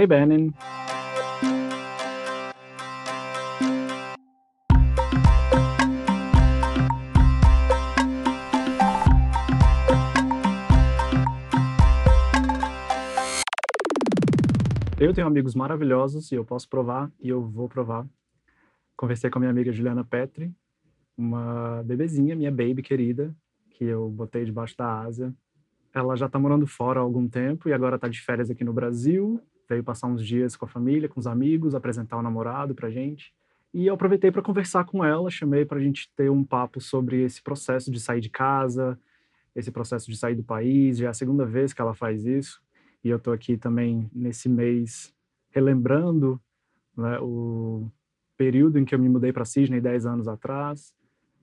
Hey, Benin. Eu tenho amigos maravilhosos e eu posso provar e eu vou provar. Conversei com a minha amiga Juliana Petri, uma bebezinha, minha baby querida, que eu botei debaixo da asa. Ela já está morando fora há algum tempo e agora está de férias aqui no Brasil. Veio passar uns dias com a família, com os amigos, apresentar o namorado para gente. E eu aproveitei para conversar com ela, chamei para a gente ter um papo sobre esse processo de sair de casa, esse processo de sair do país. Já é a segunda vez que ela faz isso e eu estou aqui também nesse mês relembrando né, o período em que eu me mudei para Sydney 10 anos atrás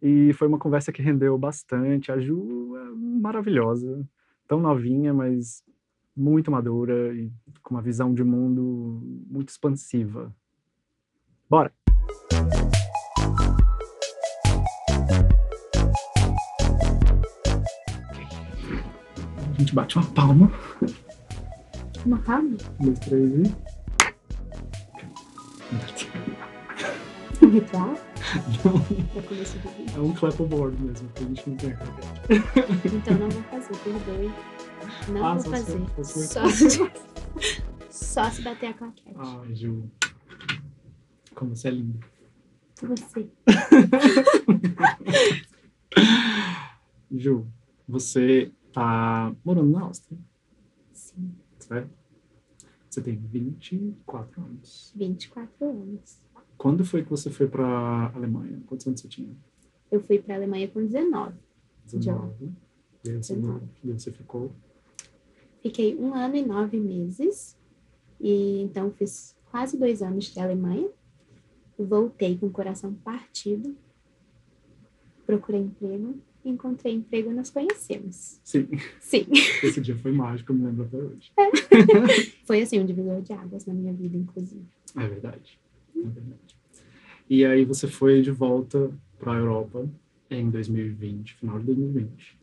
e foi uma conversa que rendeu bastante. A Ju é maravilhosa, tão novinha, mas muito madura e com uma visão de mundo muito expansiva. Bora! A gente bate uma palma. Uma palma? Um, dois, três e. Ritual? Não, É é um clapboard mesmo, que a gente não tem. Então não vou fazer, perdoe. Não Ah, vou fazer. se Só se, só se bater a claquete. Ai, Ju. Como você é linda. Você. Ju, você tá morando na Áustria, Sim. certo? Você tem 24 anos. 24 anos. Quando foi que você foi pra Alemanha? Quantos anos você tinha? Eu fui pra Alemanha com 19. 19. E aí você, 19. e aí você ficou. Fiquei um ano e nove meses. E então fiz quase dois anos de Alemanha. Voltei com o coração partido. Procurei emprego. Encontrei emprego e nos conhecemos. Sim, Sim. esse dia foi mágico, eu me lembro até hoje. Foi assim um divisor de águas na minha vida, inclusive. É verdade. É verdade. E aí você foi de volta para a Europa em 2020, final de 2020.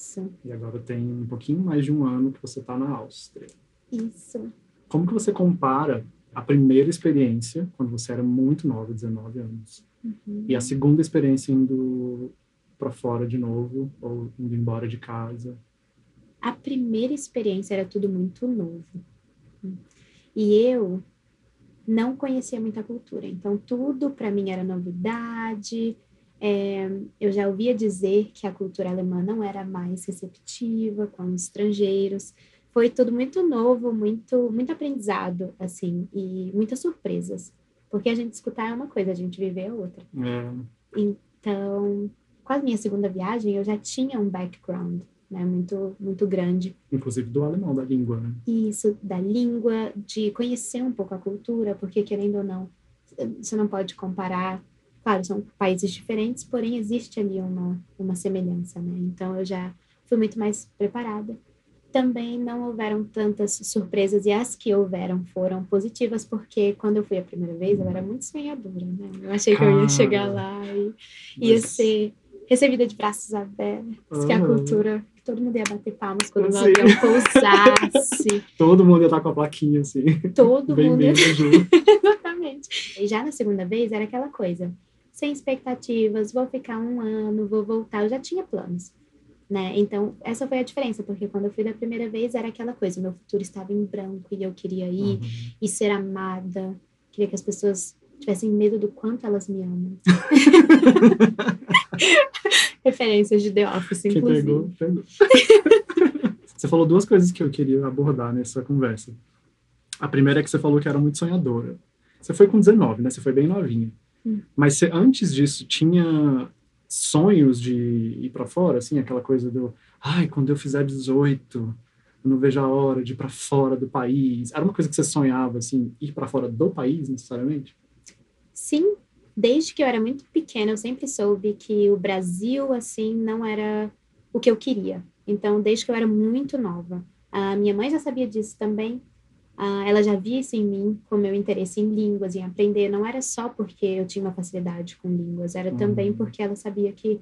Isso. E agora tem um pouquinho mais de um ano que você está na Áustria. Isso. Como que você compara a primeira experiência, quando você era muito nova, 19 anos, Uhum. e a segunda experiência indo para fora de novo, ou indo embora de casa? a primeira experiência era tudo muito novo. E eu não conhecia muita cultura, então tudo para mim era novidade. É, eu já ouvia dizer que a cultura alemã não era mais receptiva com os estrangeiros. Foi tudo muito novo, muito, muito aprendizado, assim, e muitas surpresas. Porque a gente escutar é uma coisa, a gente viver é outra. É, Então, com a minha segunda viagem, eu já tinha um background, né, muito, muito grande. inclusive do alemão, da língua, né? Isso, da língua, de conhecer um pouco a cultura, porque querendo ou não, você não pode comparar. Claro, são países diferentes, porém existe ali uma, uma semelhança, né? Então, eu já fui muito mais preparada. Também não houveram tantas surpresas, e as que houveram foram positivas, porque quando eu fui a primeira vez, eu era muito sonhadora, né? Eu achei que eu ia chegar lá e ia Mas- ser recebida de braços abertos, que a Ah. cultura, que todo mundo ia bater palmas quando o avião pousasse, Todo mundo ia estar com a plaquinha assim. todo mundo ia... Exatamente. E já na segunda vez era aquela coisa, sem expectativas, vou ficar um ano, vou voltar, eu já tinha planos. Né? Então, essa foi a diferença, porque quando eu fui da primeira vez era aquela coisa, meu futuro estava em branco e eu queria ir Uhum. e ser amada, queria que as pessoas tivessem medo do quanto elas me amam. Referências de The Office, inclusive. pegou, pegou. você falou duas coisas que eu queria abordar nessa conversa. A primeira é que você falou que era muito sonhadora. Você foi com 19, né? Você foi bem novinha. Mas você, antes disso, tinha sonhos de ir para fora, assim, aquela coisa do, ai, quando eu fizer 18, eu não vejo a hora de ir para fora do país. Era uma coisa que você sonhava, assim, ir para fora do país, necessariamente? Sim, desde que eu era muito pequena, eu sempre soube que o Brasil, assim, não era o que eu queria. Então, desde que eu era muito nova. A minha mãe já sabia disso também. Ah, ela já via isso em mim, com meu interesse em línguas, em aprender. Não era só porque eu tinha uma facilidade com línguas, era Uhum. também porque ela sabia que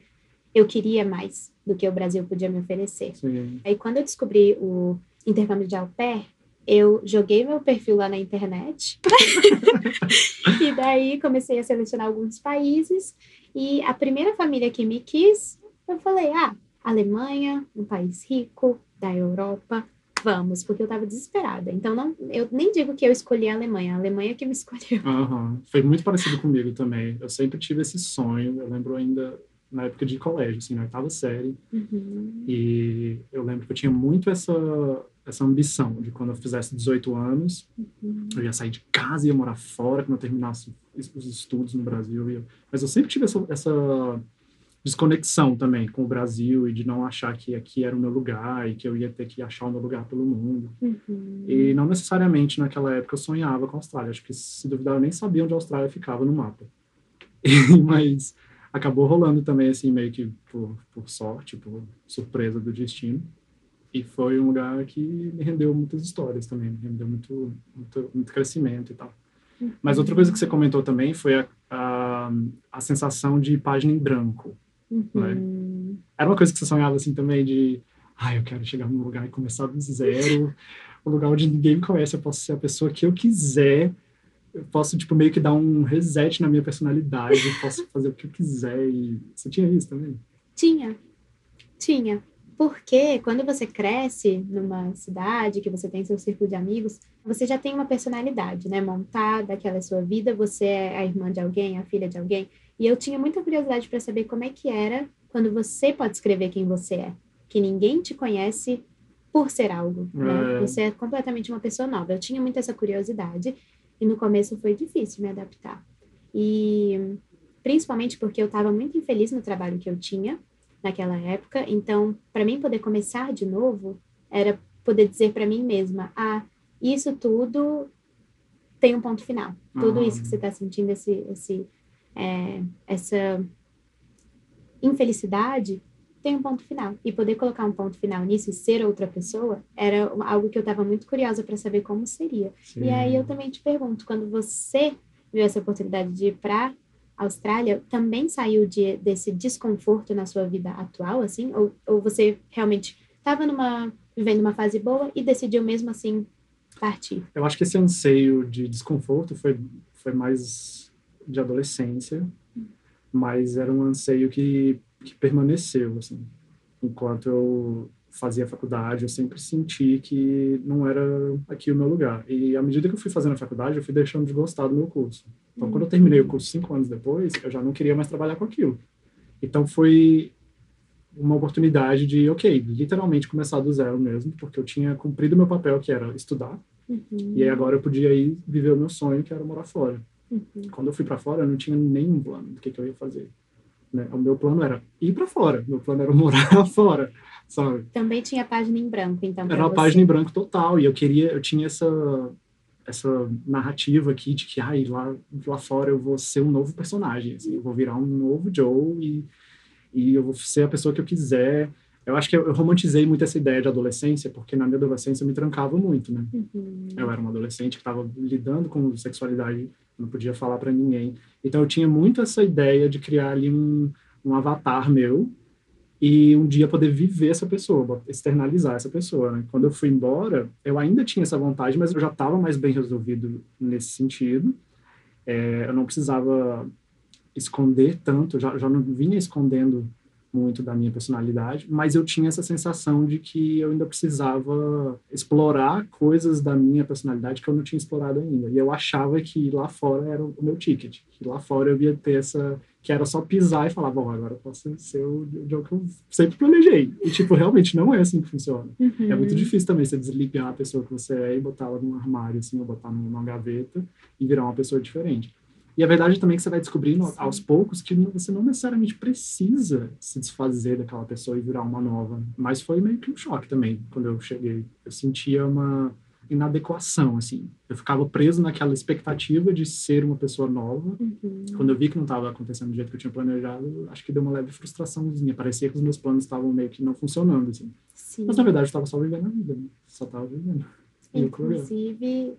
eu queria mais do que o Brasil podia me oferecer. Sim. Aí, quando eu descobri o intercâmbio de au pair, eu joguei meu perfil lá na internet. e daí comecei a selecionar alguns países. E a primeira família que me quis, eu falei: ah, Alemanha, um país rico da Europa, vamos, porque eu estava desesperada. Então, não, eu nem digo que eu escolhi a Alemanha, a Alemanha que me escolheu. Uhum. Foi muito parecido comigo também. Eu sempre tive esse sonho, eu lembro ainda na época de colégio, assim, na oitava série. Uhum. E eu lembro que eu tinha muito essa, essa ambição de quando eu fizesse 18 anos, uhum. eu ia sair de casa e ia morar fora quando eu terminasse os estudos no Brasil. Eu... Mas eu sempre tive essa, essa desconexão também com o Brasil e de não achar que aqui era o meu lugar e que eu ia ter que achar o meu lugar pelo mundo. Uhum. E não necessariamente naquela época eu sonhava com a Austrália. Acho que, se duvidar, eu nem sabia onde a Austrália ficava no mapa. Mas acabou rolando também, assim, meio que por, por sorte, por surpresa do destino. E foi um lugar que me rendeu muitas histórias também, me rendeu muito, muito, muito crescimento e tal. Uhum. Mas outra coisa que você comentou também foi a, a, a sensação de página em branco. Uhum. Era uma coisa que você sonhava assim também de, ah, eu quero chegar num lugar e começar do zero, um lugar onde ninguém me conhece, eu posso ser a pessoa que eu quiser, eu posso tipo meio que dar um reset na minha personalidade, eu posso fazer o que eu quiser e você tinha isso também? Tinha, tinha. Porque quando você cresce numa cidade, que você tem seu círculo de amigos, você já tem uma personalidade, né, montada, aquela é sua vida, você é a irmã de alguém, a filha de alguém. E eu tinha muita curiosidade para saber como é que era quando você pode escrever quem você é, que ninguém te conhece por ser algo, né? É. Você é completamente uma pessoa nova. Eu tinha muito essa curiosidade e no começo foi difícil me adaptar. E principalmente porque eu estava muito infeliz no trabalho que eu tinha naquela época, então para mim poder começar de novo era poder dizer para mim mesma, ah, isso tudo tem um ponto final. Tudo Uhum. isso que você está sentindo, esse, esse é, essa infelicidade tem um ponto final. E poder colocar um ponto final nisso e ser outra pessoa era algo que eu estava muito curiosa para saber como seria. Sim. E aí eu também te pergunto, quando você viu essa oportunidade de ir para Austrália, também saiu de, desse desconforto na sua vida atual, assim? Ou, ou você realmente estava numa vivendo uma fase boa e decidiu mesmo assim partir? Eu acho que esse anseio de desconforto foi, foi mais de adolescência, mas era um anseio que, que permaneceu, assim. Enquanto eu fazia faculdade, eu sempre senti que não era aqui o meu lugar. E à medida que eu fui fazendo a faculdade, eu fui deixando de gostar do meu curso. Então, quando eu terminei o curso cinco anos depois, eu já não queria mais trabalhar com aquilo. Então, foi uma oportunidade de, ok, literalmente começar do zero mesmo, porque eu tinha cumprido meu papel, que era estudar, Uhum, e aí agora eu podia ir viver o meu sonho, que era morar fora. Uhum, Quando eu fui para fora, eu não tinha nenhum plano do que, que eu ia fazer. Né? O meu plano era ir para fora, meu plano era morar fora, sabe? Também tinha página em branco, então. Era uma você. página em branco total, e eu queria, eu tinha essa essa narrativa aqui de que ai, lá, lá fora eu vou ser um novo personagem, assim, eu vou virar um novo Joe e, e eu vou ser a pessoa que eu quiser. Eu acho que eu, eu romantizei muito essa ideia de adolescência, porque na minha adolescência eu me trancava muito, né? Uhum, Eu era uma adolescente que estava lidando com sexualidade, não podia falar para ninguém. Então eu tinha muito essa ideia de criar ali um, um avatar meu e um dia poder viver essa pessoa, externalizar essa pessoa. Né? Quando eu fui embora, eu ainda tinha essa vontade, mas eu já estava mais bem resolvido nesse sentido. É, eu não precisava esconder tanto, já, já não vinha escondendo muito da minha personalidade, mas eu tinha essa sensação de que eu ainda precisava explorar coisas da minha personalidade que eu não tinha explorado ainda. E eu achava que lá fora era o meu ticket, que lá fora eu ia ter essa que era só pisar e falar, bom, agora eu posso ser o Joe que eu sempre planejei. E, tipo, realmente não é assim que funciona. uhum. É muito difícil também você desligar a pessoa que você é e botar ela num armário, assim, ou botar numa gaveta e virar uma pessoa diferente. E a verdade também é que você vai descobrindo Sim. aos poucos que você não necessariamente precisa se desfazer daquela pessoa e virar uma nova. Mas foi meio que um choque também quando eu cheguei. Eu sentia uma inadequação, assim. Eu ficava preso naquela expectativa de ser uma pessoa nova. Uhum. Quando eu vi que não estava acontecendo do jeito que eu tinha planejado, acho que deu uma leve frustraçãozinha. Parecia que os meus planos estavam meio que não funcionando, assim. Sim. Mas na verdade eu estava só vivendo a vida, né? Só estava vivendo. Inclusive,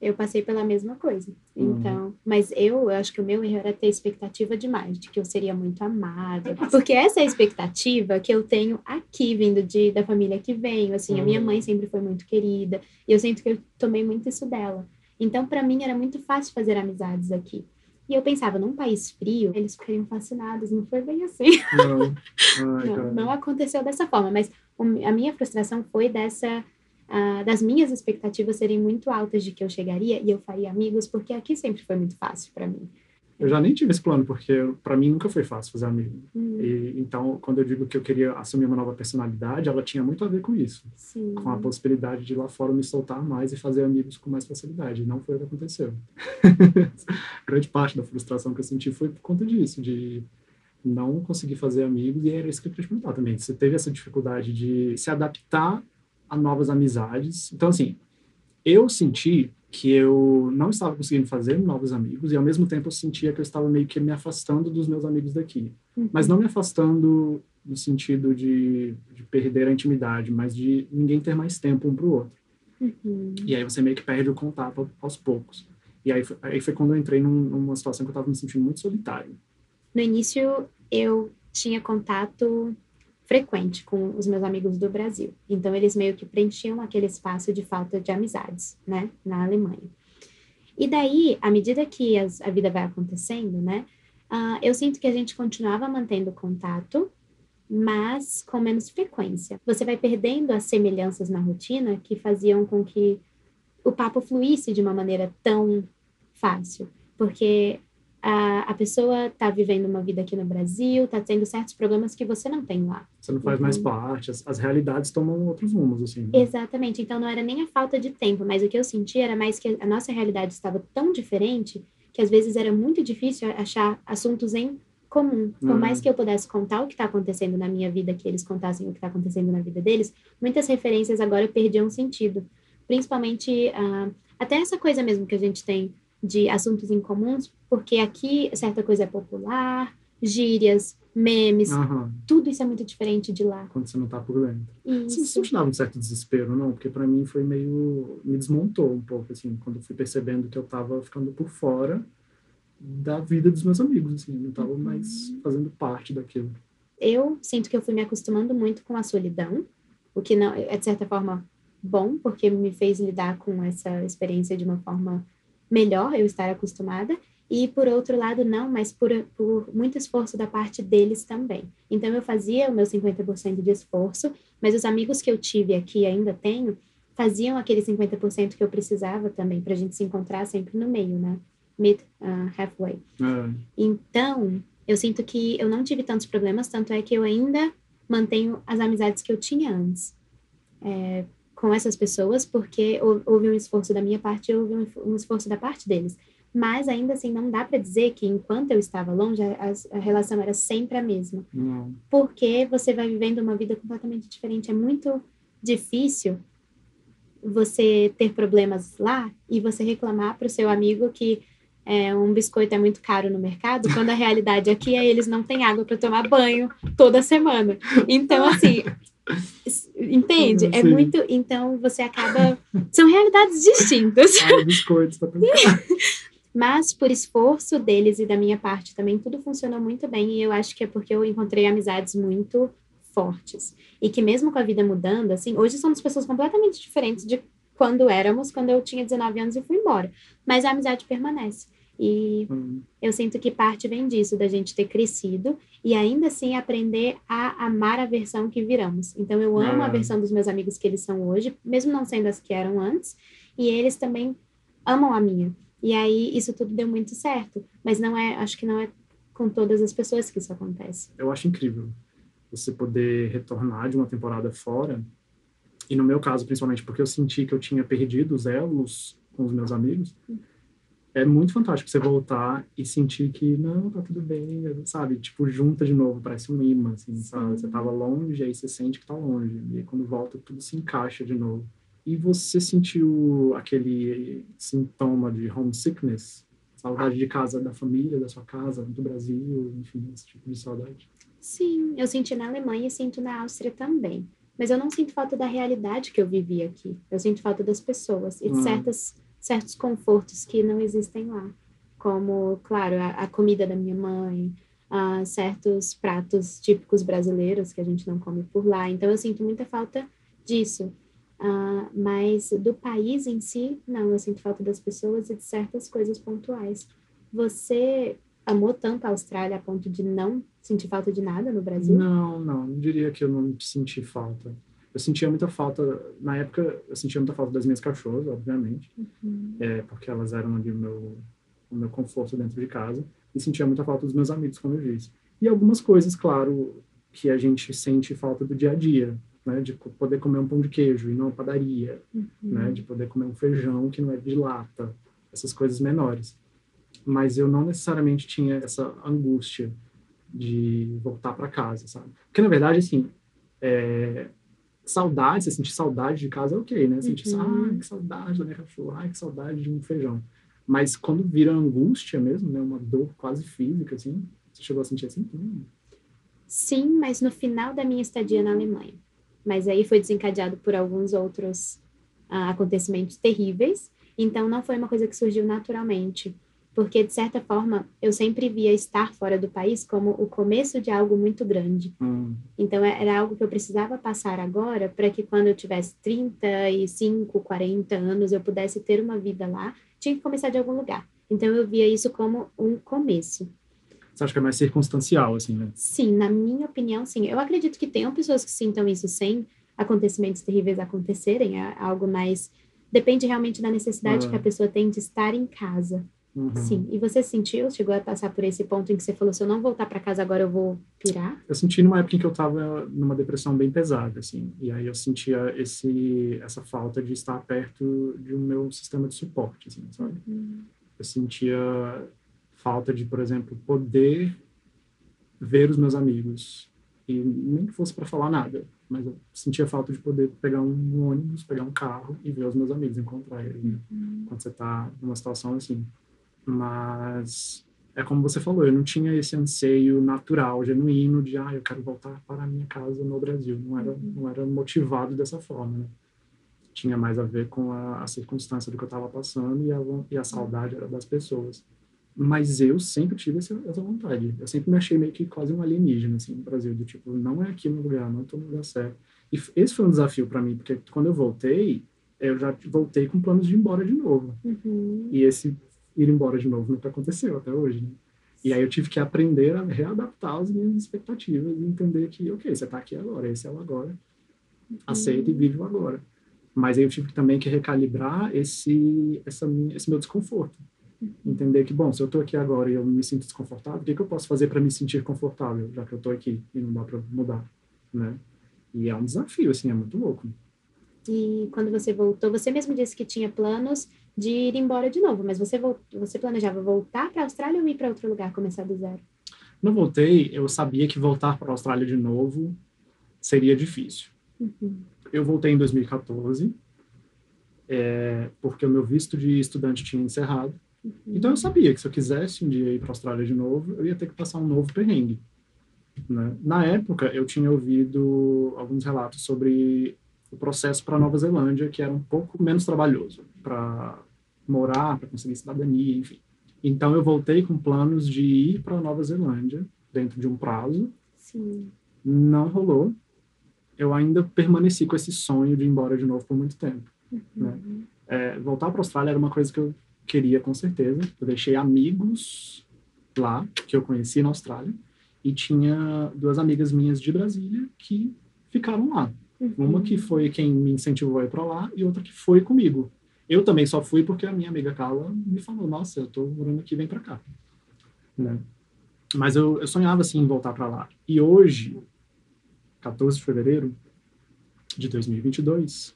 eu passei pela mesma coisa. Uhum. Então, mas eu, eu acho que o meu erro era ter expectativa demais, de que eu seria muito amada. Porque essa é a expectativa que eu tenho aqui, vindo de, da família que venho. Assim, uhum. a minha mãe uhum. sempre foi muito querida, e eu sinto que eu tomei muito isso dela. Então, para mim, era muito fácil fazer amizades aqui. E eu pensava, num país frio, eles ficariam fascinados. Não foi bem assim. Não, Ai, não, não, aconteceu dessa forma. Mas a minha frustração foi dessa uh, das minhas expectativas serem muito altas de que eu chegaria e eu faria amigos, porque aqui sempre foi muito fácil para mim. Eu já nem tive esse plano, porque para mim nunca foi fácil fazer amigo. Hum. E, então, quando eu digo que eu queria assumir uma nova personalidade, ela tinha muito a ver com isso. Sim. Com a possibilidade de lá fora me soltar mais e fazer amigos com mais facilidade. E não foi o que aconteceu. Grande parte da frustração que eu senti foi por conta disso, de não conseguir fazer amigos. E era isso que eu queria te perguntar também. Você teve essa dificuldade de se adaptar a novas amizades. Então, assim, eu senti que eu não estava conseguindo fazer novos amigos e ao mesmo tempo eu sentia que eu estava meio que me afastando dos meus amigos daqui. Uhum. Mas não me afastando no sentido de, de, perder a intimidade, mas de ninguém ter mais tempo um para o outro. Uhum. E aí você meio que perde o contato aos poucos. E aí, aí foi quando eu entrei num, numa situação que eu estava me sentindo muito solitário. No início, eu tinha contato frequente com os meus amigos do Brasil. Então, eles meio que preenchiam aquele espaço de falta de amizades, né, na Alemanha. E daí, à medida que as, a vida vai acontecendo, né, uh, eu sinto que a gente continuava mantendo contato, mas com menos frequência. Você vai perdendo as semelhanças na rotina que faziam com que o papo fluísse de uma maneira tão fácil, porque a, a pessoa está vivendo uma vida aqui no Brasil, está tendo certos problemas que você não tem lá. Você não faz uhum. mais parte, as, as, realidades tomam outros rumos, assim. Né? Exatamente. Então, não era nem a falta de tempo, mas o que eu senti era mais que a nossa realidade estava tão diferente que às vezes era muito difícil achar assuntos em comum. Por uhum. mais que eu pudesse contar o que está acontecendo na minha vida, que eles contassem o que está acontecendo na vida deles, muitas referências agora perdiam sentido. Principalmente, uh, até essa coisa mesmo que a gente tem de assuntos em comuns, porque aqui certa coisa é popular, gírias, memes, tudo isso é muito diferente de lá. Quando você não tá por dentro. Isso. Você não dava um certo desespero, não? Porque para mim foi meio... me desmontou um pouco, assim, quando eu fui percebendo que eu tava ficando por fora da vida dos meus amigos, assim, eu não tava uhum. mais fazendo parte daquilo. Eu sinto que eu fui me acostumando muito com a solidão, o que não é de certa forma bom, porque me fez lidar com essa experiência de uma forma melhor eu estar acostumada, e por outro lado, não, mas por, por muito esforço da parte deles também. Então, eu fazia o meu 50% de esforço, mas os amigos que eu tive aqui ainda tenho, faziam aquele 50% que eu precisava também, para a gente se encontrar sempre no meio, né? Mid, uh, halfway. É. Então, eu sinto que eu não tive tantos problemas, tanto é que eu ainda mantenho as amizades que eu tinha antes. É, com essas pessoas, porque houve um esforço da minha parte e houve um esforço da parte deles. Mas ainda assim, não dá para dizer que enquanto eu estava longe, a, a, relação era sempre a mesma. Não. Porque você vai vivendo uma vida completamente diferente. É muito difícil você ter problemas lá e você reclamar para o seu amigo que é, um biscoito é muito caro no mercado, quando a realidade aqui é eles não têm água para tomar banho toda semana. Então, assim, Entende? É muito. Então você acaba. São realidades distintas. Biscoitos, tá Mas por esforço deles e da minha parte também, tudo funcionou muito bem. E eu acho que é porque eu encontrei amizades muito fortes. E que mesmo com a vida mudando, assim, hoje somos pessoas completamente diferentes de quando éramos, quando eu tinha 19 anos e fui embora. Mas a amizade permanece. E hum. eu sinto que parte vem disso, da gente ter crescido e ainda assim aprender a amar a versão que viramos. Então eu amo a versão dos meus amigos que eles são hoje, mesmo não sendo as que eram antes, e eles também amam a minha. E aí isso tudo deu muito certo, mas não é, acho que não é com todas as pessoas que isso acontece. Eu acho incrível você poder retornar de uma temporada fora. E no meu caso, principalmente porque eu senti que eu tinha perdido os elos com os meus amigos. Hum é muito fantástico você voltar e sentir que, não, tá tudo bem, sabe? Tipo, junta de novo, parece um imã, assim, sabe? Você tava longe, aí você sente que tá longe. E aí, quando volta, tudo se encaixa de novo. E você sentiu aquele sintoma de homesickness? Saudade de casa, da família, da sua casa, do Brasil, enfim, esse tipo de saudade? Sim, eu senti na Alemanha e sinto na Áustria também. Mas eu não sinto falta da realidade que eu vivi aqui. Eu sinto falta das pessoas e de hum. certas certos confortos que não existem lá, como, claro, a, a comida da minha mãe, certos pratos típicos brasileiros que a gente não come por lá. Então, eu sinto muita falta disso. Uh, mas do país em si, não, eu sinto falta das pessoas e de certas coisas pontuais. Você amou tanto a Austrália a ponto de não sentir falta de nada no Brasil? Não, não, não diria que eu não senti falta. Eu sentia muita falta, na época, eu sentia muita falta das minhas cachorras, obviamente, uhum. é, porque elas eram ali o meu, o meu conforto dentro de casa, e sentia muita falta dos meus amigos, como eu disse. E algumas coisas, claro, que a gente sente falta do dia a dia, né, de poder comer um pão de queijo e não uma padaria, uhum. né, de poder comer um feijão que não é de lata, essas coisas menores. Mas eu não necessariamente tinha essa angústia de voltar para casa, sabe? Porque na verdade, assim, é, saudade, você sentir saudade de casa é ok, né? Sentir, uhum. ai, que saudade da minha cachorra, ai, que saudade de um feijão. Mas quando vira angústia mesmo, né, uma dor quase física, assim, você chegou a sentir assim? Hum. Sim, mas no final da minha estadia na Alemanha mas aí foi desencadeado por alguns outros uh, acontecimentos terríveis. Então, não foi uma coisa que surgiu naturalmente, porque, de certa forma, eu sempre via estar fora do país como o começo de algo muito grande. Hum. Então, é, era algo que eu precisava passar agora para que, quando eu tivesse 35, 40 anos, eu pudesse ter uma vida lá, tinha que começar de algum lugar. Então, eu via isso como um começo. Você acha que é mais circunstancial, assim, né? Sim, na minha opinião, sim. Eu acredito que tenham pessoas que sintam isso sem acontecimentos terríveis acontecerem, é algo mais. Depende realmente da necessidade uhum. que a pessoa tem de estar em casa. Uhum. Sim. E você sentiu, chegou a passar por esse ponto em que você falou: se eu não voltar para casa agora, eu vou pirar? Eu senti numa época em que eu estava numa depressão bem pesada, assim. E aí eu sentia esse, essa falta de estar perto de um meu sistema de suporte, assim, sabe? Uhum. Eu sentia falta de, por exemplo, poder ver os meus amigos e nem que fosse para falar nada, mas eu sentia falta de poder pegar um ônibus, pegar um carro e ver os meus amigos, encontrar eles, né? uhum. quando você está numa situação assim. Mas é como você falou, eu não tinha esse anseio natural, genuíno de, ah, eu quero voltar para a minha casa no Brasil. Não era, não era motivado dessa forma, né? Tinha mais a ver com a, a circunstância do que eu estava passando e a, e a saudade era das pessoas. Mas eu sempre tive essa, essa, vontade. Eu sempre me achei meio que quase um alienígena, assim, no Brasil. Do tipo, não é aqui no lugar, não estou no lugar certo. E esse foi um desafio para mim, porque quando eu voltei, eu já voltei com planos de ir embora de novo. Uhum. E esse ir embora de novo nunca aconteceu até hoje, né? E aí eu tive que aprender a readaptar as minhas expectativas e entender que, ok, você está aqui agora, esse é o agora. Uhum. Aceita e vive o agora. Mas aí eu tive também que recalibrar esse, essa, esse meu desconforto entender que, bom, se eu estou aqui agora e eu me sinto desconfortável, o que, que eu posso fazer para me sentir confortável, já que eu estou aqui e não dá para mudar, né? E é um desafio, assim, é muito louco. E quando você voltou, você mesmo disse que tinha planos de ir embora de novo, mas você, você planejava voltar para a Austrália ou ir para outro lugar, começar do zero? Não voltei, eu sabia que voltar para a Austrália de novo seria difícil. Uhum. Eu voltei em 2014, é, porque o meu visto de estudante tinha encerrado. Então eu sabia que se eu quisesse um dia ir para a Austrália de novo, eu ia ter que passar um novo perrengue. Né? Na época, eu tinha ouvido alguns relatos sobre o processo para Nova Zelândia, que era um pouco menos trabalhoso para morar, para conseguir cidadania, enfim. Então eu voltei com planos de ir para Nova Zelândia dentro de um prazo. Sim. Não rolou. Eu ainda permaneci com esse sonho de ir embora de novo por muito tempo. Uhum. Né? É, voltar para a Austrália era uma coisa que eu queria com certeza. Eu deixei amigos lá, que eu conheci na Austrália, e tinha duas amigas minhas de Brasília que ficaram lá. Uhum. Uma que foi quem me incentivou a ir para lá e outra que foi comigo. Eu também só fui porque a minha amiga Carla me falou: Nossa, eu tô morando aqui, vem para cá. Né? Mas eu, eu sonhava assim em voltar para lá. E hoje, 14 de fevereiro de 2022,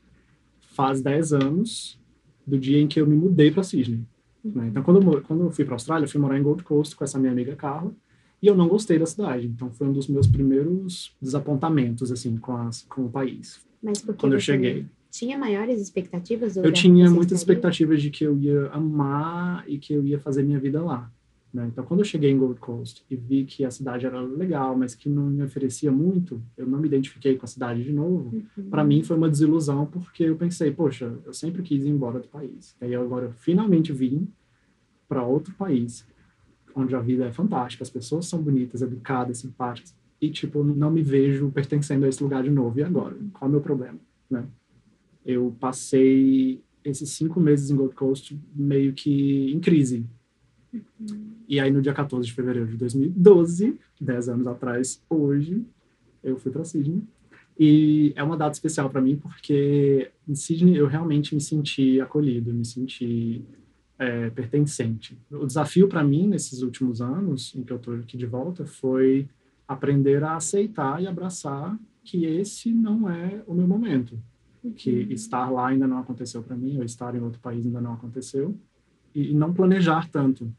faz 10 anos do dia em que eu me mudei para Sydney. Né? Então, quando eu, quando eu fui para a Austrália, eu fui morar em Gold Coast com essa minha amiga Carla, e eu não gostei da cidade. Então, foi um dos meus primeiros desapontamentos, assim, com, as, com o país. Mas quando eu cheguei. Tinha maiores expectativas? eu tinha muitas expectativas de que eu ia amar e que eu ia fazer minha vida lá. Né? Então, quando eu cheguei em Gold Coast e vi que a cidade era legal, mas que não me oferecia muito, eu não me identifiquei com a cidade de novo. Uhum. Para mim foi uma desilusão, porque eu pensei, poxa, eu sempre quis ir embora do país. E aí agora eu finalmente vim para outro país, onde a vida é fantástica, as pessoas são bonitas, educadas, simpáticas, e tipo, não me vejo pertencendo a esse lugar de novo. E agora? Qual é o meu problema? Né? Eu passei esses cinco meses em Gold Coast meio que em crise, e aí, no dia 14 de fevereiro de 2012, 10 anos atrás, hoje, eu fui para Sydney. E é uma data especial para mim porque em Sydney eu realmente me senti acolhido, me senti é, pertencente. O desafio para mim nesses últimos anos, em que eu estou aqui de volta, foi aprender a aceitar e abraçar que esse não é o meu momento, que estar lá ainda não aconteceu para mim, ou estar em outro país ainda não aconteceu, e, e não planejar tanto,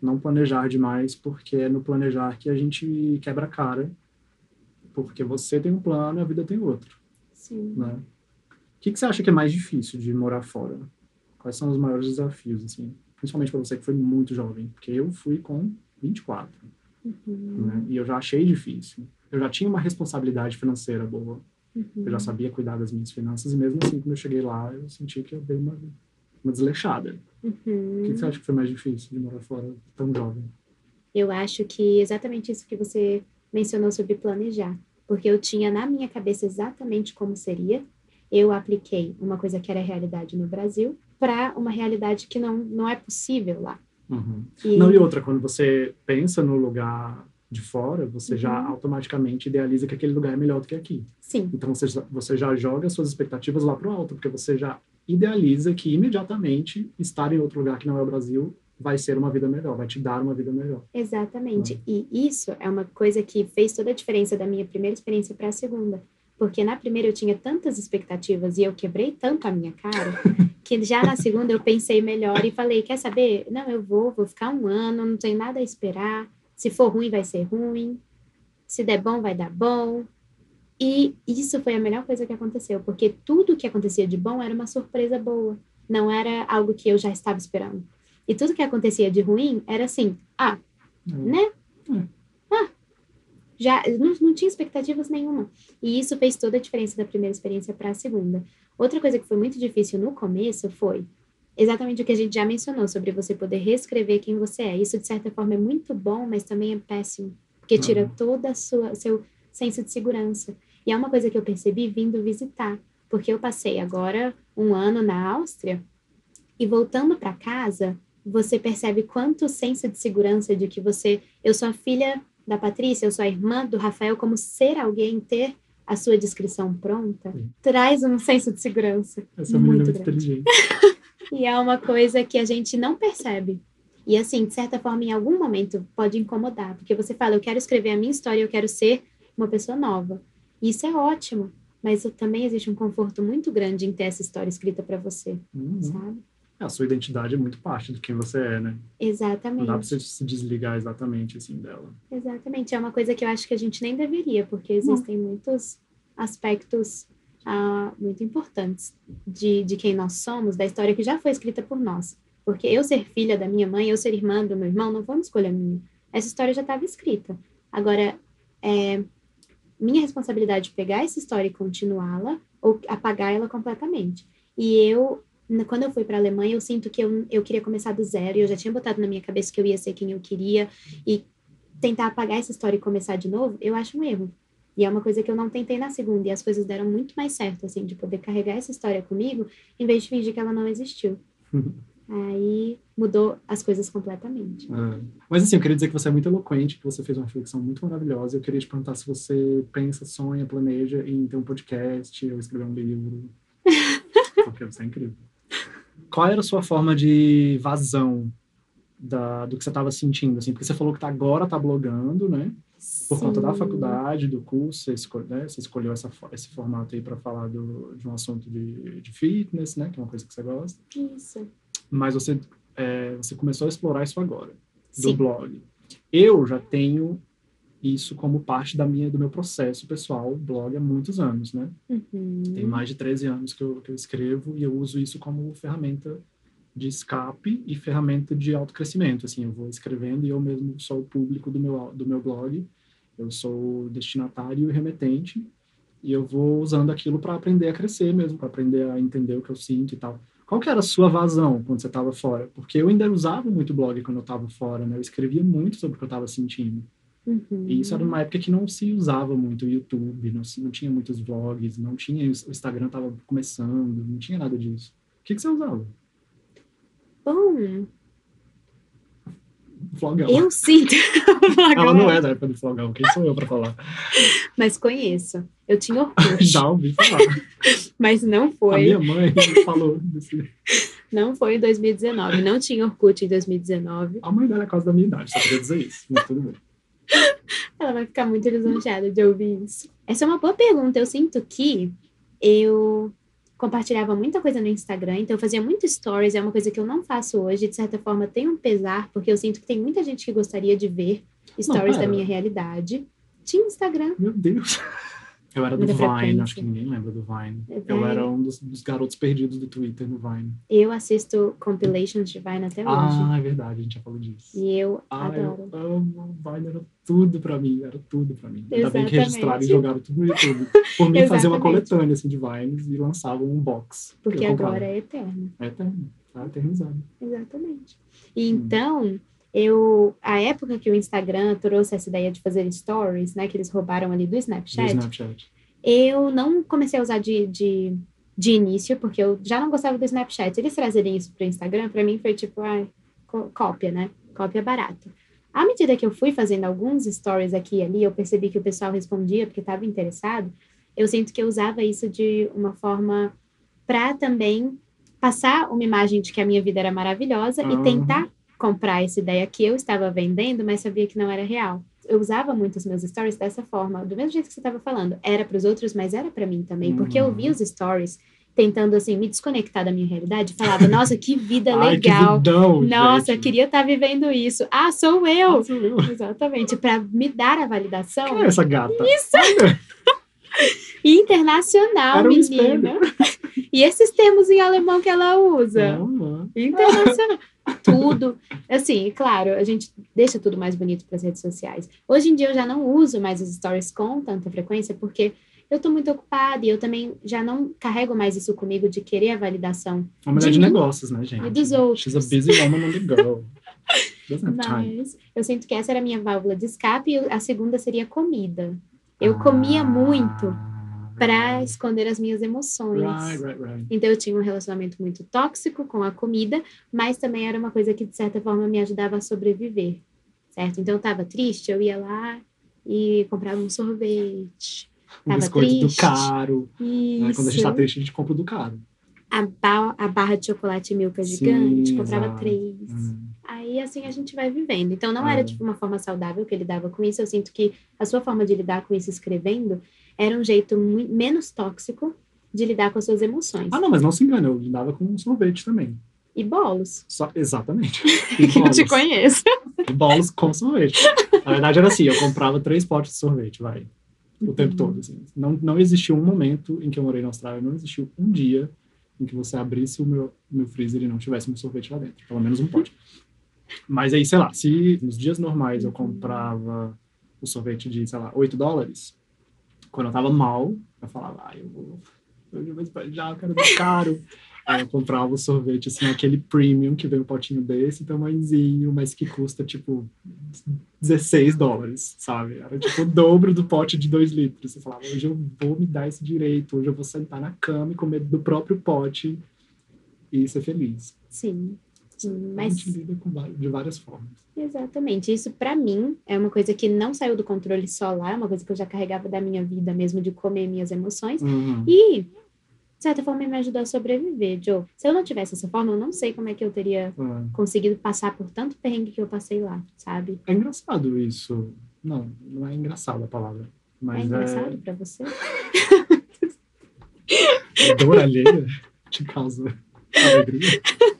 não planejar demais, porque é no planejar que a gente quebra a cara, porque você tem um plano e a vida tem outro, Sim. né? O que, que você acha que é mais difícil de morar fora? Quais são os maiores desafios, assim? Principalmente para você que foi muito jovem, porque eu fui com 24, Uhum. né? E eu já achei difícil. Eu já tinha uma responsabilidade financeira boa, Uhum. eu já sabia cuidar das minhas finanças, e mesmo assim, quando eu cheguei lá, eu senti que eu dei uma, uma desleixada. Uhum. O que, você acha que foi mais difícil de morar fora tão jovem? Eu acho que exatamente isso que você mencionou sobre planejar, porque eu tinha na minha cabeça exatamente como seria. Eu apliquei uma coisa que era realidade no Brasil para uma realidade que não, não é possível lá. E, Não, e outra, quando você pensa no lugar de fora, você já Uhum. automaticamente idealiza que aquele lugar é melhor do que aqui. Sim, Então você, já- você já joga suas expectativas lá pro alto, porque você já idealiza que imediatamente estar em outro lugar que não é o Brasil vai ser uma vida melhor, vai te dar uma vida melhor. exatamente. E isso é uma coisa que fez toda a diferença da minha primeira experiência para a segunda. Porque na primeira eu tinha tantas expectativas e eu quebrei tanto a minha cara, que já na segunda eu pensei melhor e falei: quer saber? Não, eu vou, vou ficar um ano, não tenho nada a esperar. Se for ruim, vai ser ruim. Se der bom, vai dar bom. E isso foi a melhor coisa que aconteceu, porque tudo que acontecia de bom era uma surpresa boa, não era algo que eu já estava esperando. E tudo que acontecia de ruim era assim: ah, né? Hum. Ah, já não, não tinha expectativas nenhuma. E isso fez toda a diferença da primeira experiência para a segunda. Outra coisa que foi muito difícil no começo foi exatamente o que a gente já mencionou sobre você poder reescrever quem você é. Isso de certa forma é muito bom, mas também é péssimo, porque tira Uhum. toda a sua seu senso de segurança. E é uma coisa que eu percebi vindo visitar, porque eu passei agora um ano na Áustria e voltando para casa, você percebe quanto senso de segurança de que você, eu sou a filha da Patrícia, eu sou a irmã do Rafael, como ser alguém, ter a sua descrição pronta, Sim. traz um senso de segurança Essa menina é muito muito grande. inteligente. E é uma coisa que a gente não percebe. E assim, de certa forma, em algum momento pode incomodar, porque você fala, eu quero escrever a minha história, eu quero ser uma pessoa nova. E isso é ótimo, mas também existe um conforto muito grande em ter essa história escrita para você, Uhum. sabe? A sua identidade é muito parte do quem você é, né? Não Exatamente. dá pra você se desligar exatamente assim dela. Exatamente, é uma coisa que eu acho que a gente nem deveria, porque existem muitos aspectos ah, muito importantes de, de quem nós somos, da história que já foi escrita por nós. Porque eu ser filha da minha mãe, eu ser irmã do meu irmão, não foi uma escolha minha. Essa história já estava escrita. Agora, é minha responsabilidade pegar essa história e continuá-la ou apagar ela completamente. E eu, quando eu fui para a Alemanha, eu sinto que eu, eu queria começar do zero, e eu já tinha botado na minha cabeça que eu ia ser quem eu queria, e tentar apagar essa história e começar de novo, eu acho um erro. E é uma coisa que eu não tentei na segunda, e as coisas deram muito mais certo, assim, de poder carregar essa história comigo, em vez de fingir que ela não existiu. Aí mudou as coisas completamente. É. Mas assim, eu queria dizer que você é muito eloquente, que você fez uma reflexão muito maravilhosa. Eu queria te perguntar se você pensa, sonha, planeja em ter um podcast ou escrever um livro. Porque você é incrível. Qual era a sua forma de vazão da, do que você estava sentindo? Assim? Porque você falou que tá, agora tá blogando, né? Por conta da Sim. faculdade, do curso, você, né? você escolheu essa, esse formato aí para falar do, de um assunto de, de fitness, né? Que é uma coisa que você gosta. Isso. Mas você, é, você começou a explorar isso agora do Sim. blog. Eu já tenho isso como parte da minha, do meu processo pessoal, blog há muitos anos, né? Uhum. Tem mais de 13 anos que eu, que eu escrevo e eu uso isso como ferramenta de escape e ferramenta de autocrescimento. Assim, eu vou escrevendo e eu mesmo sou o público do meu, do meu blog. Eu sou destinatário e remetente e eu vou usando aquilo para aprender a crescer mesmo, para aprender a entender o que eu sinto e tal. Qual que era a sua vazão quando você estava fora? Porque eu ainda usava muito blog quando eu estava fora, né? Eu escrevia muito sobre o que eu estava sentindo. Uhum. E isso era numa época que não se usava muito o YouTube, não, não tinha muitos vlogs, não tinha, o Instagram estava começando, não tinha nada disso. O que, que você usava? Bom, Flogão. eu sinto. Ela não é da época do Flogão, quem sou eu para falar? Mas conheço. Eu tinha Orkut, Já ouvi falar. mas não A foi. minha mãe falou desse... Não foi em 2019. Não tinha Orkut em 2019. A mãe dela é quase da minha idade, só queria dizer isso, mas tudo bem. Ela vai ficar muito lisonjeada de ouvir isso. Essa é uma boa pergunta. Eu sinto que eu compartilhava muita coisa no Instagram, então eu fazia muito stories, é uma coisa que eu não faço hoje, de certa forma tem um pesar, porque eu sinto que tem muita gente que gostaria de ver stories da pera. minha realidade. Tinha Instagram. Meu Deus. Eu era do Vine, acho que ninguém lembra do Vine. É Eu era um dos, dos garotos perdidos do Twitter no Vine. Eu assisto compilations de Vine até hoje. Ah, é verdade, a gente já falou disso. E eu Ah, adoro. eu amo. O Vine era tudo pra mim, era tudo pra mim. Ainda bem que Exatamente. registraram e jogaram tudo no YouTube. Por mim, fazer uma Exatamente. coletânea assim, de Vines e lançavam um box. que Porque agora é eterno. É eterno, tá eternizado. Exatamente. E então, eu, a época que o Instagram trouxe essa ideia de fazer stories, né, que eles roubaram ali do Do Snapchat, Snapchat. eu não comecei a usar de, de, de início, porque eu já não gostava do Snapchat. Eles trazerem isso para o Instagram, para mim foi tipo, ai, có- cópia, né? Cópia barata. À medida que eu fui fazendo alguns stories aqui e ali, eu percebi que o pessoal respondia porque estava interessado. Eu sinto que eu usava isso de uma forma para também passar uma imagem de que a minha vida era maravilhosa e tentar comprar essa ideia que eu estava vendendo, mas sabia que não era real. Eu usava muito os meus stories dessa forma, do mesmo jeito que você estava falando. Era para os outros, mas era para mim também, porque eu via os stories tentando assim me desconectar da minha realidade, falava: "Nossa, que vida Ai, que legal. vidão, Nossa, gente. queria estar vivendo isso. Ah, sou eu." Ah, sou eu. Exatamente, para me dar a validação Quem é essa gata? Isso. internacional, Era um menina. E esses termos em alemão que ela usa? Internacional. Tudo. Assim, claro, a gente deixa tudo mais bonito para as redes sociais. Hoje em dia eu já não uso mais os stories com tanta frequência, porque eu tô muito ocupada e eu também já não carrego mais isso comigo de querer a validação. Uma mulher De de, negócios, né, gente? e dos outros. She's a busy woman on the. Mas eu sinto que essa era a minha válvula de escape e a segunda seria comida. Eu comia muito para esconder as minhas emoções. Right, right, right. Então eu tinha um relacionamento muito tóxico com a comida, mas também era uma coisa que de certa forma me ajudava a sobreviver, certo? Então eu estava triste, eu ia lá e comprava um sorvete. Um Tava biscoito triste. do caro. Né? Quando a gente tá triste, a gente compra do caro. a, ba- a barra de chocolate Milka Sim, gigante, comprava exato. três. Hum. Aí assim a gente vai vivendo. Então não Ah, era é. tipo uma forma saudável que ele dava com isso. Eu sinto que a sua forma de lidar com isso escrevendo era um jeito menos tóxico de lidar com as suas emoções. Ah, não, mas não se engane, eu lidava com sorvete também. E bolos. Só, exatamente. E Eu bolos, te conheço. e bolos com sorvete. Na verdade era assim, eu comprava três potes de sorvete, vai. O tempo Uhum. todo. Assim. Não, não existiu um momento em que eu morei na Austrália, não existiu um dia em que você abrisse o meu, meu freezer e não tivesse um sorvete lá dentro. Pelo menos um pote. Mas aí, sei lá, se nos dias normais eu comprava o sorvete de, sei lá, 8 dólares, quando eu tava mal, eu falava, ah, eu vou, hoje eu vou esbanjar, eu quero dar caro. Aí eu comprava o sorvete, assim, aquele premium que vem um potinho desse tamanhozinho, mas que custa, tipo, 16 dólares, sabe? Era, tipo, o dobro do pote de 2 litros. Você falava, hoje eu vou me dar esse direito, hoje eu vou sentar na cama e comer do próprio pote e ser feliz. Sim. Sim, A Mas gente lida com de várias formas. exatamente. Isso pra mim é uma coisa que não saiu do controle só lá, é uma coisa que eu já carregava da minha vida mesmo de comer minhas emoções. Uhum. E, de certa forma, me ajudou a sobreviver, Joe. Se eu não tivesse essa forma, eu não sei como é que eu teria É. conseguido passar por tanto perrengue que eu passei lá, sabe? É engraçado isso. Não, não é engraçado a palavra. Mas é engraçado pra você? é dor alheia te causa alegria.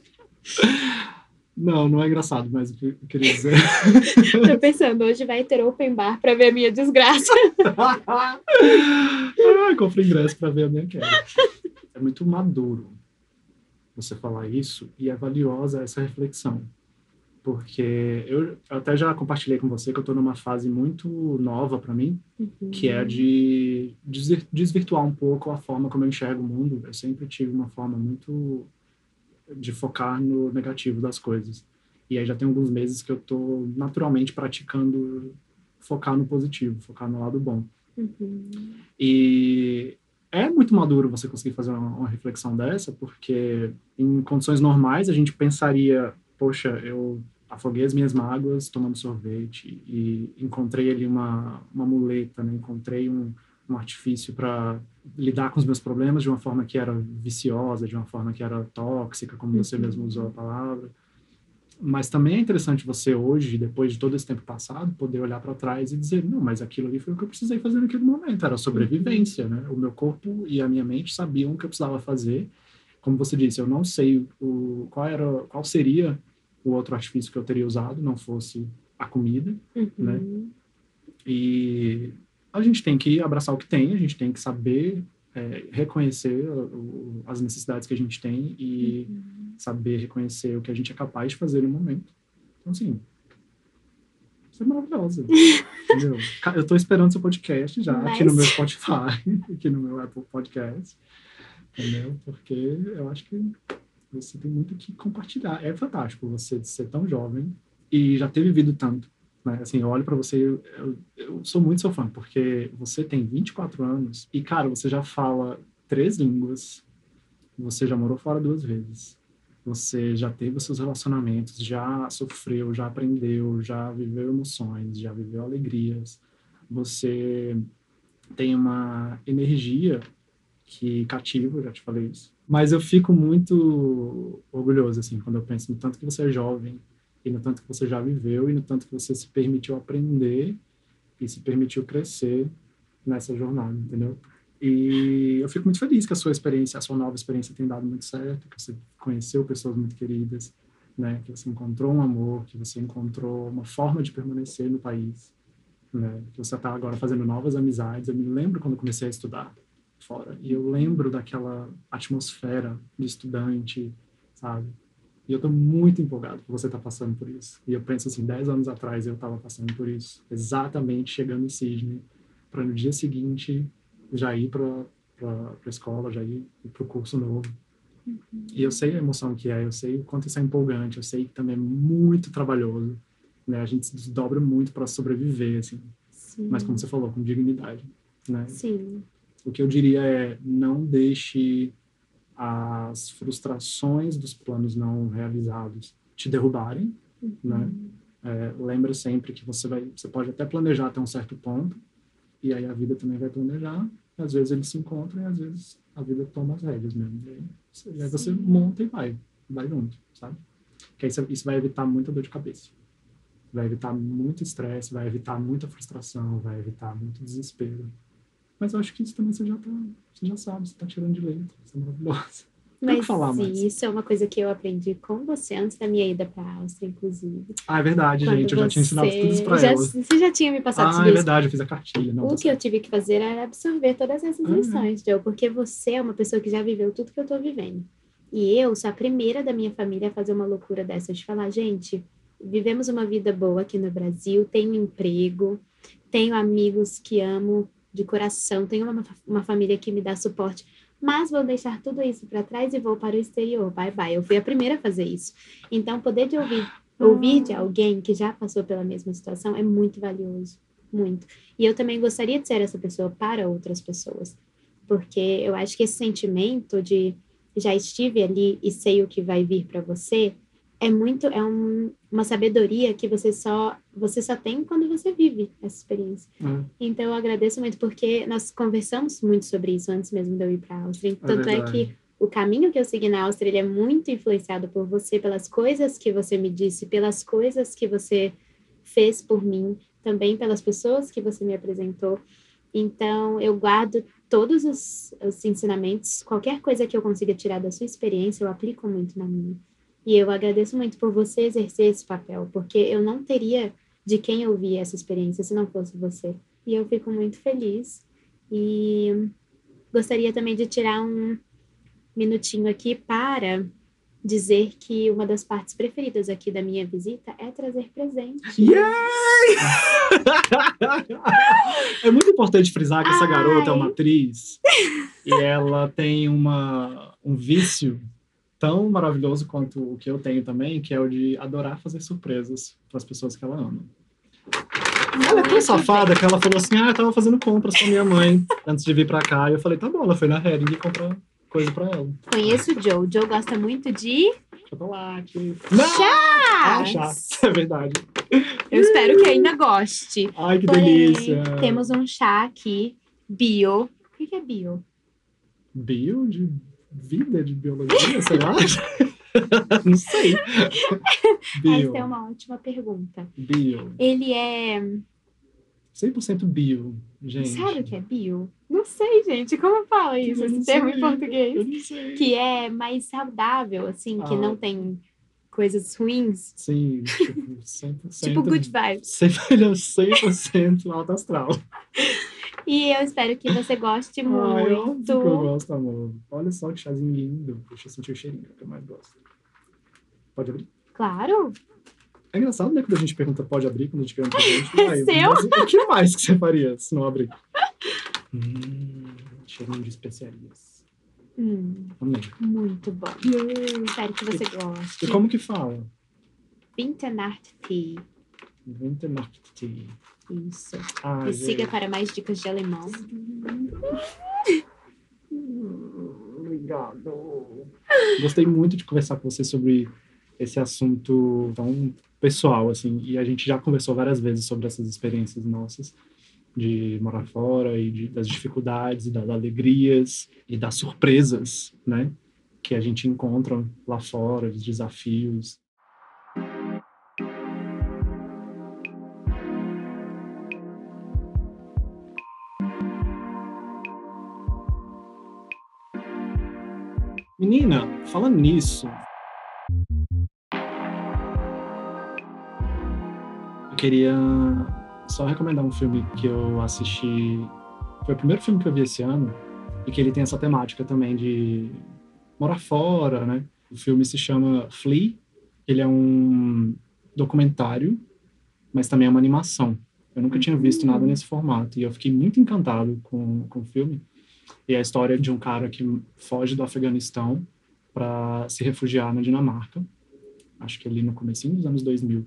Não, não é engraçado, mas eu queria dizer. Tô pensando, hoje vai ter open bar pra ver a minha desgraça. ah, compra ingresso pra ver a minha queda. É muito maduro. você falar isso e é valiosa essa reflexão. Porque eu até já compartilhei com você que eu estou numa fase muito nova para mim, uhum. que é de desvirtuar um pouco a forma como eu enxergo o mundo. Eu sempre tive uma forma muito de focar no negativo das coisas. E aí já tem alguns meses que eu estou naturalmente praticando focar no positivo, focar no lado bom. Uhum. E é muito maduro você conseguir fazer uma, uma, reflexão dessa, porque em condições normais a gente pensaria, poxa, eu afoguei as minhas mágoas tomando sorvete e encontrei ali uma, uma muleta, né? encontrei um, um artifício para lidar com os meus problemas de uma forma que era viciosa, de uma forma que era tóxica, como você mesmo usou a palavra. Mas também é interessante você hoje, depois de todo esse tempo passado, poder olhar para trás e dizer, não, mas aquilo ali foi o que eu precisei fazer naquele momento, era sobrevivência, né? O meu corpo e a minha mente sabiam o que eu precisava fazer. Como você disse, eu não sei o qual era, qual seria o outro artifício que eu teria usado, não fosse a comida, uhum. né? E a gente tem que abraçar o que tem, a gente tem que saber é, reconhecer o, as necessidades que a gente tem e uhum. saber reconhecer o que a gente é capaz de fazer no momento. Então, assim, você é maravilhosa. entendeu? Eu estou esperando seu podcast já Mas... aqui no meu Spotify, aqui no meu Apple Podcast. Entendeu? Porque eu acho que você tem muito que compartilhar. É fantástico você ser tão jovem e já ter vivido tanto. Né? Assim, eu olho para você, eu, eu, sou muito seu fã, porque você tem 24 anos e, cara, você já fala três línguas, você já morou fora duas vezes, você já teve os seus relacionamentos, já sofreu, já aprendeu, já viveu emoções, já viveu alegrias, você tem uma energia que cativa, já te falei isso. Mas eu fico muito orgulhoso, assim, quando eu penso no tanto que você é jovem, e no tanto que você já viveu e no tanto que você se permitiu aprender e se permitiu crescer nessa jornada, entendeu? E eu fico muito feliz que a sua experiência, a sua nova experiência tem dado muito certo, que você conheceu pessoas muito queridas, né? Que você encontrou um amor, que você encontrou uma forma de permanecer no país, né? Que você está agora fazendo novas amizades. Eu me lembro quando comecei a estudar fora e eu lembro daquela atmosfera de estudante, sabe? E eu estou muito empolgado que você está passando por isso. E eu penso assim, 10 anos atrás eu estava passando por isso. Exatamente chegando em Sydney, para no dia seguinte já ir para a escola, já ir para o curso novo. Uhum. E eu sei a emoção que é, eu sei o quanto isso é empolgante, eu sei que também é muito trabalhoso. Né? A gente se desdobra muito para sobreviver, assim. Sim. Mas como você falou, com dignidade, né? Sim. O que eu diria é, não deixe as frustrações dos planos não realizados te derrubarem, uhum. né? É, lembra sempre que você vai, você pode até planejar até um certo ponto, e aí a vida também vai planejar. Às vezes eles se encontram e às vezes a vida toma as rédeas mesmo. E aí, aí você monta e vai, vai junto, sabe? Que aí isso vai evitar muita dor de cabeça. Vai evitar muito estresse, vai evitar muita frustração, vai evitar muito desespero. Mas eu acho que isso também você já, tá, você já sabe, você está tirando de letra, você é maravilhosa. Mas falar mais. isso é uma coisa que eu aprendi com você antes da minha ida para a Áustria, inclusive. Ah, é verdade, Quando gente. Eu já tinha ensinado tudo isso para ela. Você já tinha me passado ah, Ah, é verdade, eu fiz a cartilha. Não, o tá que eu tive que fazer era absorver todas essas ah, lições, é. Joe, porque você é uma pessoa que já viveu tudo que eu estou vivendo. E eu sou a primeira da minha família a fazer uma loucura dessa, de falar, gente, vivemos uma vida boa aqui no Brasil, tenho emprego, tenho amigos que amo, de coração, tenho uma, uma família que me dá suporte, mas vou deixar tudo isso para trás e vou para o exterior. Bye bye. Eu fui a primeira a fazer isso. Então, poder de ouvir, ouvir de alguém que já passou pela mesma situação é muito valioso, muito. E eu também gostaria de ser essa pessoa para outras pessoas, porque eu acho que esse sentimento de já estive ali e sei o que vai vir para você é muito é um, uma sabedoria que você só você só tem quando você vive essa experiência. Uhum. Então eu agradeço muito porque nós conversamos muito sobre isso antes mesmo de eu ir para a Áustria. É Tanto é, é, que o caminho que eu segui na Áustria é muito influenciado por você, pelas coisas que você me disse, pelas coisas que você fez por mim, também pelas pessoas que você me apresentou. Então eu guardo todos os, os ensinamentos, qualquer coisa que eu consiga tirar da sua experiência, eu aplico muito na minha. E eu agradeço muito por você exercer esse papel, porque eu não teria de quem ouvir essa experiência se não fosse você. E eu fico muito feliz. E gostaria também de tirar um minutinho aqui para dizer que uma das partes preferidas aqui da minha visita é trazer presente. Yay! é muito importante frisar que essa Ai. garota é uma atriz e ela tem uma, um vício tão maravilhoso quanto o que eu tenho também, que é o de adorar fazer surpresas para as pessoas que ela ama. Ela é tão safada que ela falou assim: Ah, eu tava fazendo compras com minha mãe antes de vir pra cá. E eu falei: Tá bom, ela foi na Hering comprou coisa pra ela. Conheço o Joe. O Joe gosta muito de Chocolate. Não! chá. Ah, chá. É verdade. Eu espero que ainda goste. Ai, que Porém, delícia. temos um chá aqui, bio. O que é bio? Bio de vida, de biologia, sei lá. Não sei. Bio. Essa é uma ótima pergunta. Bio. Ele é. 100% bio, gente. Sabe o que é bio? Não sei, gente. Como fala isso, esse termo em português? Eu não sei. Que é mais saudável, assim, que Ah. não tem coisas ruins. Sim, tipo, 100%. Tipo good vibes. 100%, 100% alto astral. E eu espero que você goste óbvio que eu muito. gosto, amor. Olha só que chazinho lindo. Deixa eu sentir o cheirinho, que eu mais gosto. Pode abrir? Claro. É engraçado, né? Quando a gente pergunta pode abrir, quando a gente quer um presente. Ai, Seu? mas o que mais que você faria se não abrir? Hum, cheirinho de especiarias. Hum, muito bom. Espero que você goste. E como que fala? Winternacht Tea. Winternacht Tea. Isso. Ai, E siga gente. para mais dicas de alemão. Obrigado. Gostei muito de conversar com você sobre esse assunto tão pessoal, assim. E a gente já conversou várias vezes sobre essas experiências nossas de morar fora e de- das dificuldades e das alegrias e das surpresas, né? Que a gente encontra lá fora, os desafios. Menina, falando nisso. Eu queria só recomendar um filme que eu assisti. Foi o primeiro filme que eu vi esse ano e que ele tem essa temática também de morar fora, né? O filme se chama Flea. Ele é um documentário, mas também é uma animação. Eu nunca tinha visto nada nesse formato e eu fiquei muito encantado com, com o filme. E é a história de um cara que foge do Afeganistão para se refugiar na Dinamarca. Acho que ali no comecinho dos anos 2000.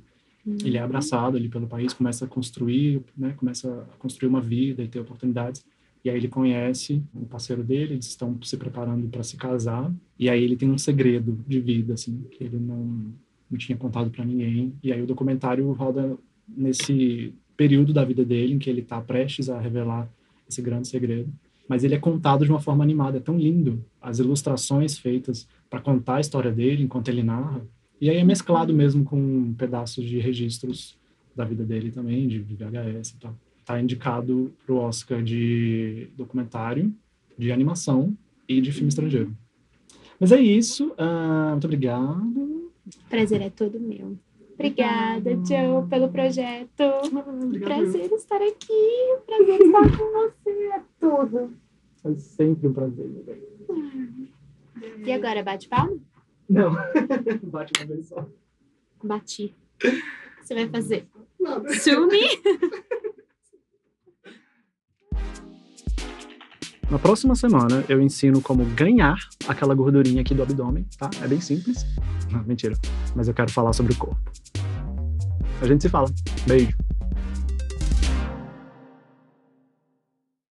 Ele é abraçado ali pelo país, começa a construir, né, começa a construir uma vida e ter oportunidades. E aí ele conhece o parceiro dele, eles estão se preparando para se casar. E aí ele tem um segredo de vida, assim, que ele não, não tinha contado para ninguém. E aí o documentário roda nesse período da vida dele em que ele está prestes a revelar esse grande segredo. Mas ele é contado de uma forma animada, é tão lindo. As ilustrações feitas para contar a história dele enquanto ele narra. E aí é mesclado mesmo com pedaços de registros da vida dele também, de VHS e tal. Tá indicado pro Oscar de documentário, de animação e de filme estrangeiro. Mas é isso. ah, muito obrigado. Prazer é todo meu. Obrigada, Joe, pelo projeto. Obrigado. Prazer estar aqui. Prazer estar com você. É tudo. É sempre um prazer, meu bem. E agora, bate palma? Não, bate uma vez só. Bati. O que você vai fazer? Nada. Sumi? Na próxima semana eu ensino como ganhar aquela gordurinha aqui do abdômen, tá? É bem simples. Não, mentira. Mas eu quero falar sobre o corpo. A gente se fala. Beijo.